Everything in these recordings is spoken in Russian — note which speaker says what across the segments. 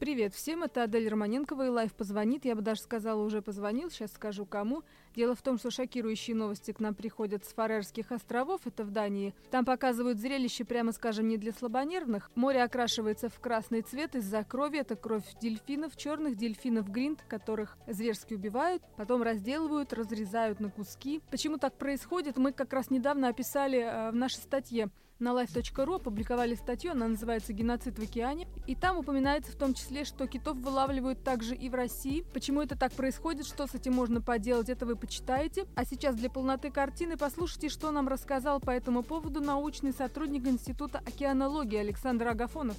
Speaker 1: Привет всем, это Адель Романенкова и Life позвонит. Я бы даже сказала, уже позвонил, сейчас скажу кому. Дело в том, что шокирующие новости к нам приходят с Фарерских островов, это в Дании. Там показывают зрелище, прямо скажем, не для слабонервных. Море окрашивается в красный цвет из-за крови. Это кровь дельфинов, черных дельфинов гринд, которых зверски убивают, потом разделывают, разрезают на куски. Почему так происходит, мы как раз недавно описали э, в нашей статье на life.ru опубликовали статью, она называется «Геноцид в океане». И там упоминается в том числе, что китов вылавливают также и в России. Почему это так происходит, что с этим можно поделать, это вы почитаете. А сейчас для полноты картины послушайте, что нам рассказал по этому поводу научный сотрудник Института океанологии Александр Агафонов.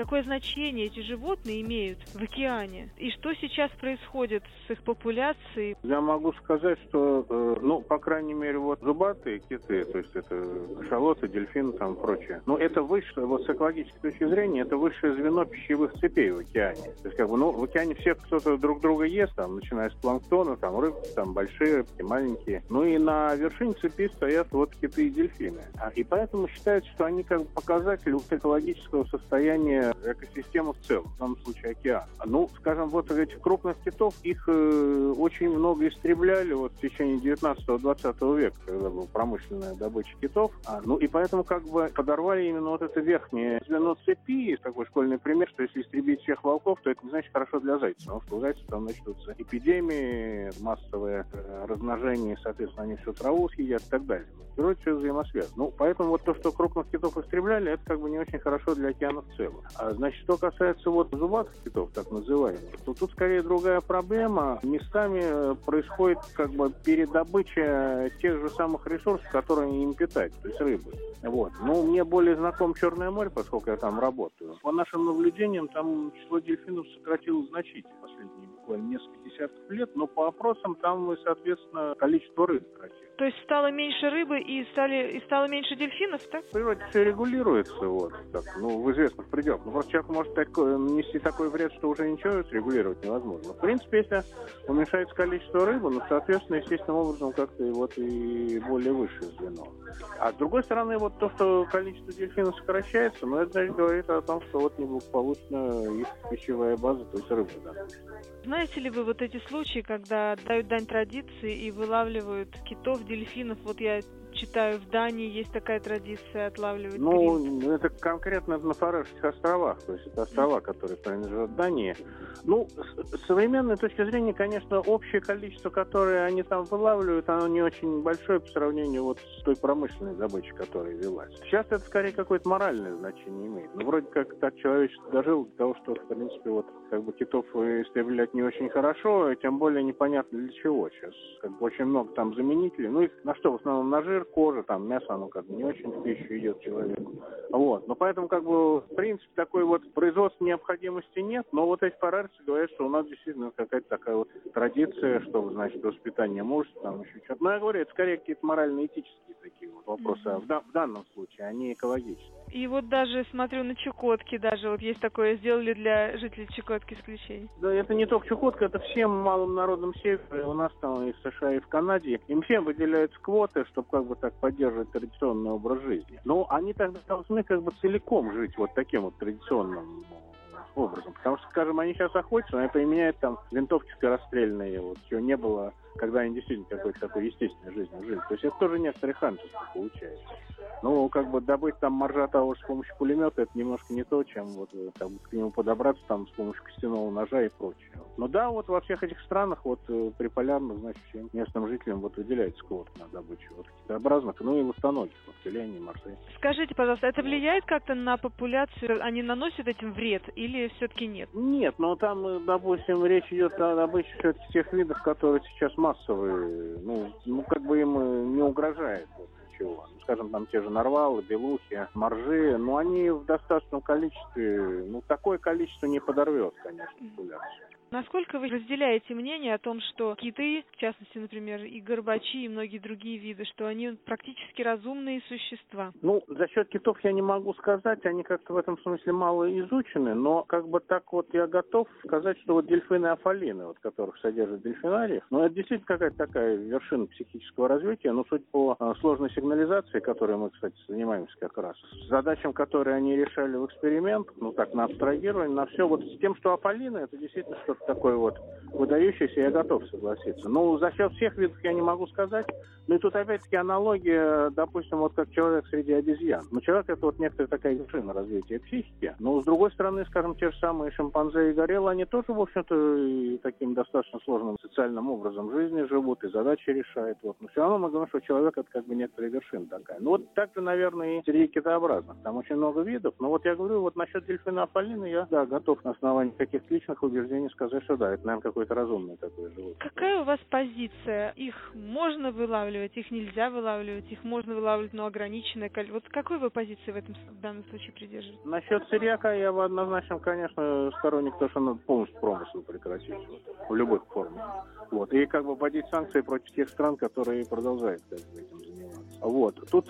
Speaker 2: Какое значение эти животные имеют в океане и что сейчас происходит с их популяцией?
Speaker 3: Я могу сказать, что, э, ну, по крайней мере, вот зубатые киты, то есть это кашалоты, дельфины там прочее, ну, это высшее, вот с экологической точки зрения, это высшее звено пищевых цепей в океане. То есть, как бы, ну, в океане все кто-то друг друга ест, там, начиная с планктона, там, рыбки, там, большие рыбки, маленькие. Ну, и на вершине цепи стоят вот киты и дельфины. А, и поэтому считается, что они как бы показатель экологического состояния экосистему в целом, в данном случае океан. Ну, скажем, вот этих крупных китов, их э, очень много истребляли вот в течение 19-20 века, когда была промышленная добыча китов. А, ну, и поэтому как бы подорвали именно вот это верхнее звено цепи. Такой школьный пример, что если истребить всех волков, то это не значит хорошо для зайца, потому что у зайцев там начнутся эпидемии, массовое э, размножение, соответственно, они всю траву съедят и так далее. Природе все взаимосвязано. Ну, поэтому вот то, что крупных китов истребляли, это как бы не очень хорошо для океана в целом. А, значит, что касается вот зубатых китов, так называемых, то тут скорее другая проблема. Местами э, происходит как бы передобыча тех же самых ресурсов, которые им питают, то есть рыбы. Вот. Ну, мне более знаком Черное море, поскольку я там работаю. По нашим наблюдениям, там число дельфинов сократилось значительно последние буквально несколько десятков лет, но по опросам там, соответственно, количество рыб сократилось.
Speaker 2: То есть стало меньше рыбы и, стали, и стало меньше дельфинов, так?
Speaker 3: В природе все регулируется, вот, так, ну, в известных пределах. Ну, просто человек может так, нести такой вред, что уже ничего регулировать невозможно. В принципе, если уменьшается количество рыбы, ну, соответственно, естественным образом как-то и вот и более высшее звено. А с другой стороны, вот то, что количество дельфинов сокращается, ну, это, значит, говорит о том, что вот неблагополучна их пищевая база, то есть рыба, да.
Speaker 2: Знаете ли вы вот эти случаи, когда дают дань традиции и вылавливают китов, дельфинов? Вот я читаю, в Дании есть такая традиция отлавливать
Speaker 3: Ну,
Speaker 2: гринт.
Speaker 3: это конкретно на Фарерских островах, то есть это острова, которые принадлежат Дании. Ну, с современной точки зрения, конечно, общее количество, которое они там вылавливают, оно не очень большое по сравнению вот с той промышленной добычей, которая велась. Сейчас это скорее какое-то моральное значение имеет. Ну, вроде как так человечество дожил до того, что, в принципе, вот как бы китов истреблять не очень хорошо, тем более непонятно для чего. Сейчас как бы очень много там заменителей. Ну, их на что? В основном на жир, кожа, там мясо, оно как бы не очень в пищу идет человеку. Вот. Но поэтому, как бы, в принципе, такой вот производства необходимости нет. Но вот эти парарцы говорят, что у нас действительно какая-то такая вот традиция, что, значит, воспитание мужества, там еще что-то. Но я говорю, это скорее какие-то морально-этические такие вот вопросы. Mm-hmm. А в, в данном случае они экологические.
Speaker 2: И вот даже смотрю на Чукотке, даже вот есть такое, сделали для жителей Чукотки исключение.
Speaker 3: Да, это не только Чукотка, это всем малым народам севера, у нас там и в США, и в Канаде. Им всем выделяются квоты, чтобы как бы так поддерживать традиционный образ жизни. Но они тогда должны как бы целиком жить вот таким вот традиционным образом. Потому что, скажем, они сейчас охотятся, но это применяют там винтовки скорострельные, вот, чего не было, когда они действительно какой-то такой естественной жизнью жили. То есть это тоже некоторые ханжество получается. Ну, как бы добыть там моржа того же с помощью пулемета, это немножко не то, чем вот там, к нему подобраться там с помощью костяного ножа и прочее. Но да, вот во всех этих странах вот э, при полярных, значит, всем местным жителям вот выделяется квот на добычу вот китообразных, ну и ластоногих, вот тюленей, моржей.
Speaker 2: Скажите, пожалуйста, это влияет как-то на популяцию? Они наносят этим вред или все-таки нет?
Speaker 3: Нет, но там, э, допустим, речь идет о добыче все-таки тех видов, которые сейчас массовые, ну, ну как бы им э, не угрожает. Вот чего. Ну, скажем, там те же нарвалы, белухи, моржи, но они в достаточном количестве, ну, такое количество не подорвет, конечно, популяцию.
Speaker 2: Насколько вы разделяете мнение о том, что киты, в частности, например, и горбачи, и многие другие виды, что они практически разумные существа?
Speaker 3: Ну, за счет китов я не могу сказать, они как-то в этом смысле мало изучены, но как бы так вот я готов сказать, что вот дельфины афалины, вот которых содержат дельфинариев, ну это действительно какая-то такая вершина психического развития, но суть по а, сложной сигнализации, которой мы, кстати, занимаемся как раз, задачам, которые они решали в эксперимент, ну так, на абстрагирование, на все, вот с тем, что афалины, это действительно что-то такое вот выдающееся, я готов согласиться. Ну, за счет всех видов я не могу сказать, ну и тут опять-таки аналогия, допустим, вот как человек среди обезьян. Ну, человек это вот некоторая такая вершина развития психики, но с другой стороны, скажем, те же самые шимпанзе и гориллы, они тоже, в общем-то, таким достаточно сложным социальным образом жизни живут и задачи решают. Вот. Но все равно мы говорим, что человек это как бы некоторая вершина такая. Ну вот так же, наверное, и среди китообразных. Там очень много видов. Но вот я говорю, вот насчет дельфина Аполлина я, да, готов на основании каких-то личных убеждений сказать, что да, это, наверное, какой-то разумный такой животное.
Speaker 2: Какая у вас позиция? Их можно вылавливать, их нельзя вылавливать, их можно вылавливать, но ограниченное количество. Вот какой вы позиции в этом в данном случае придерживаетесь?
Speaker 3: Насчет сырьяка я в однозначном, конечно, сторонник того, что надо полностью промысел прекратить вот, в любых формах. Вот. И как бы вводить санкции против тех стран, которые продолжают как бы, этим. Вот. Тут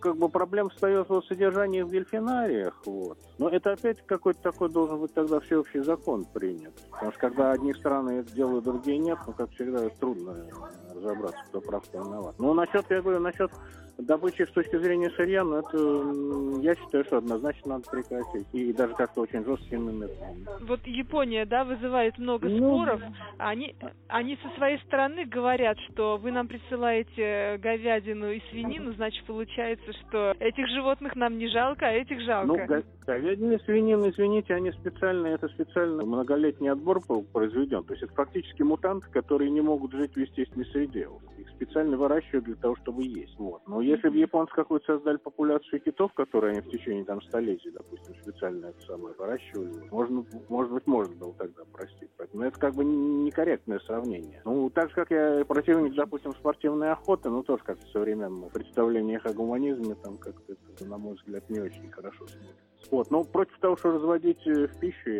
Speaker 3: как бы проблема встает в содержании в дельфинариях. Вот. Но это опять какой-то такой должен быть тогда всеобщий закон принят. Потому что когда одни страны это делают, другие нет, ну, как всегда, трудно разобраться, кто прав, кто виноват. Ну, насчет, я говорю, насчет добычи с точки зрения сырья, ну, это, я считаю, что однозначно надо прекратить. И даже как-то очень жесткими методами.
Speaker 2: Вот Япония, да, вызывает много ну, споров. Они, они со своей стороны говорят, что вы нам присылаете говядину и свинину, значит, получается, что этих животных нам не жалко, а этих жалко.
Speaker 3: Ну, говядина и свинина, извините, они специально, это специально многолетний отбор произведен. То есть это фактически мутанты, которые не могут жить в естественной среде. Специально выращивают для того, чтобы есть. Вот. Но если бы японцы какую-то создали популяцию китов, которые они в течение там столетий, допустим, специально это самое выращивали, можно, может быть, можно было тогда простить. Поэтому это как бы некорректное сравнение. Ну, так же, как я противник, допустим, спортивной охоты, ну, тоже как-то в современном представлениях о гуманизме, там как-то на мой взгляд, не очень хорошо смотрится. Вот, но против того, что разводить э, в пищу,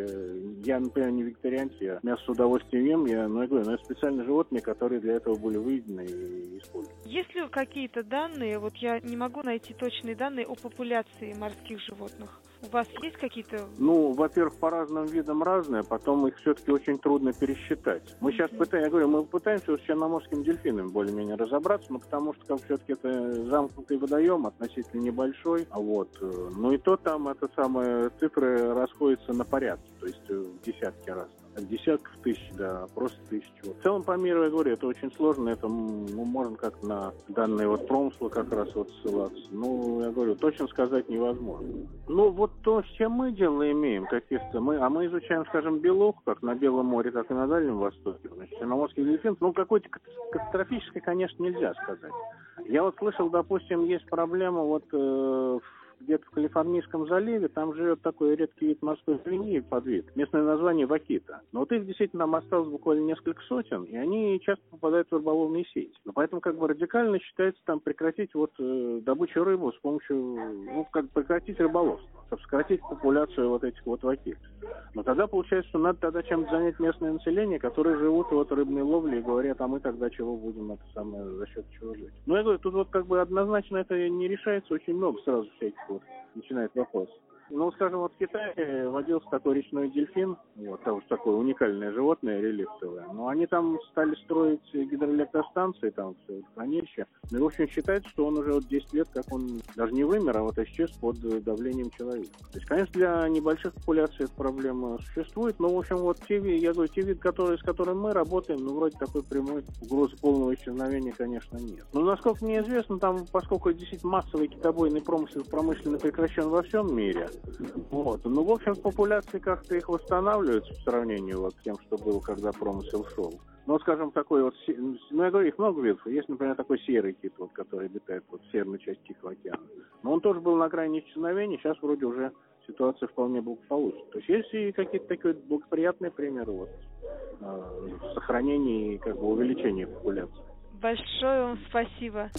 Speaker 3: я, например, не вегетарианец, я мясо с удовольствием ем, я, ну, я говорю, но это специальные животные, которые для этого были выведены и использованы.
Speaker 2: Есть ли какие-то данные, вот я не могу найти точные данные о популяции морских животных? У вас есть какие-то?
Speaker 3: Ну, во-первых, по разным видам разные, потом их все-таки очень трудно пересчитать. Мы сейчас пытаемся, я говорю, мы пытаемся с черноморским дельфином более-менее разобраться, но потому что как все-таки это замкнутый водоем, относительно небольшой, а вот, э, ну и то там это самые цифры расходятся на порядки, то есть э, в десятки раз десятков тысяч, да, просто тысяч. Вот. В целом по миру, я говорю, это очень сложно, это ну, можно как на данные вот промыслы как раз вот ссылаться. Ну, я говорю, точно сказать невозможно. Ну, вот то, с чем мы дело имеем каких-то, мы, а мы изучаем, скажем, белок, как на Белом море, так и на Дальнем Востоке, значит, черноморский дельфин, ну, какой-то катастрофической, конечно, нельзя сказать. Я вот слышал, допустим, есть проблема вот э, в где-то в Калифорнийском заливе, там живет такой редкий вид морской свиньи, подвид. Местное название вакита. Но вот их действительно там осталось буквально несколько сотен, и они часто попадают в рыболовные сети. Но поэтому как бы радикально считается там прекратить вот э, добычу рыбы с помощью, ну, как прекратить рыболовство, чтобы сократить популяцию вот этих вот вакит. Но тогда получается, что надо тогда чем-то занять местное население, которые живут вот рыбной ловлей и говорят, а мы тогда чего будем это самое за счет чего жить. Ну, я говорю, тут вот как бы однозначно это не решается, очень много сразу всяких вот начинает вопрос. Ну, скажем, вот в Китае водился такой речной дельфин, вот, тоже такое уникальное животное, реликтовое. Но они там стали строить гидроэлектростанции, там все хранилище. Ну, в общем, считается, что он уже вот 10 лет, как он даже не вымер, а вот исчез под давлением человека. То есть, конечно, для небольших популяций эта проблема существует, но, в общем, вот те, я говорю, те виды, которые, с которыми мы работаем, ну, вроде такой прямой угрозы полного исчезновения, конечно, нет. Но, насколько мне известно, там, поскольку действительно массовый китобойный промысел промышленно прекращен во всем мире, вот. Ну, в общем, популяции как-то их восстанавливают в сравнении вот с тем, что было, когда промысел шел. Ну, скажем, такой вот, ну, я говорю, их много видов. Есть, например, такой серый кит, вот, который обитает вот, в северной части Тихого океана. Но он тоже был на грани исчезновения, сейчас вроде уже ситуация вполне благополучна. То есть есть и какие-то такие благоприятные примеры вот, э, сохранения и как бы увеличения популяции.
Speaker 2: Большое вам спасибо.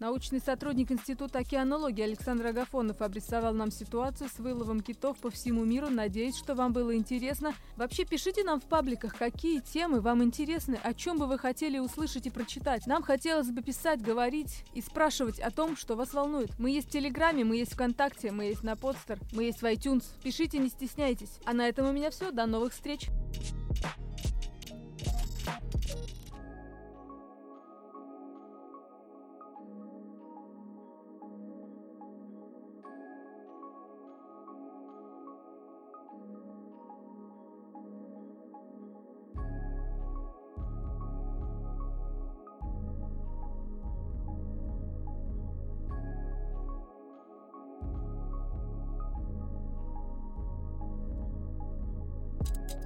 Speaker 1: Научный сотрудник Института океанологии Александр Агафонов обрисовал нам ситуацию с выловом китов по всему миру. Надеюсь, что вам было интересно. Вообще пишите нам в пабликах, какие темы вам интересны, о чем бы вы хотели услышать и прочитать. Нам хотелось бы писать, говорить и спрашивать о том, что вас волнует. Мы есть в Телеграме, мы есть ВКонтакте, мы есть на Подстер, мы есть в iTunes. Пишите, не стесняйтесь. А на этом у меня все. До новых встреч! you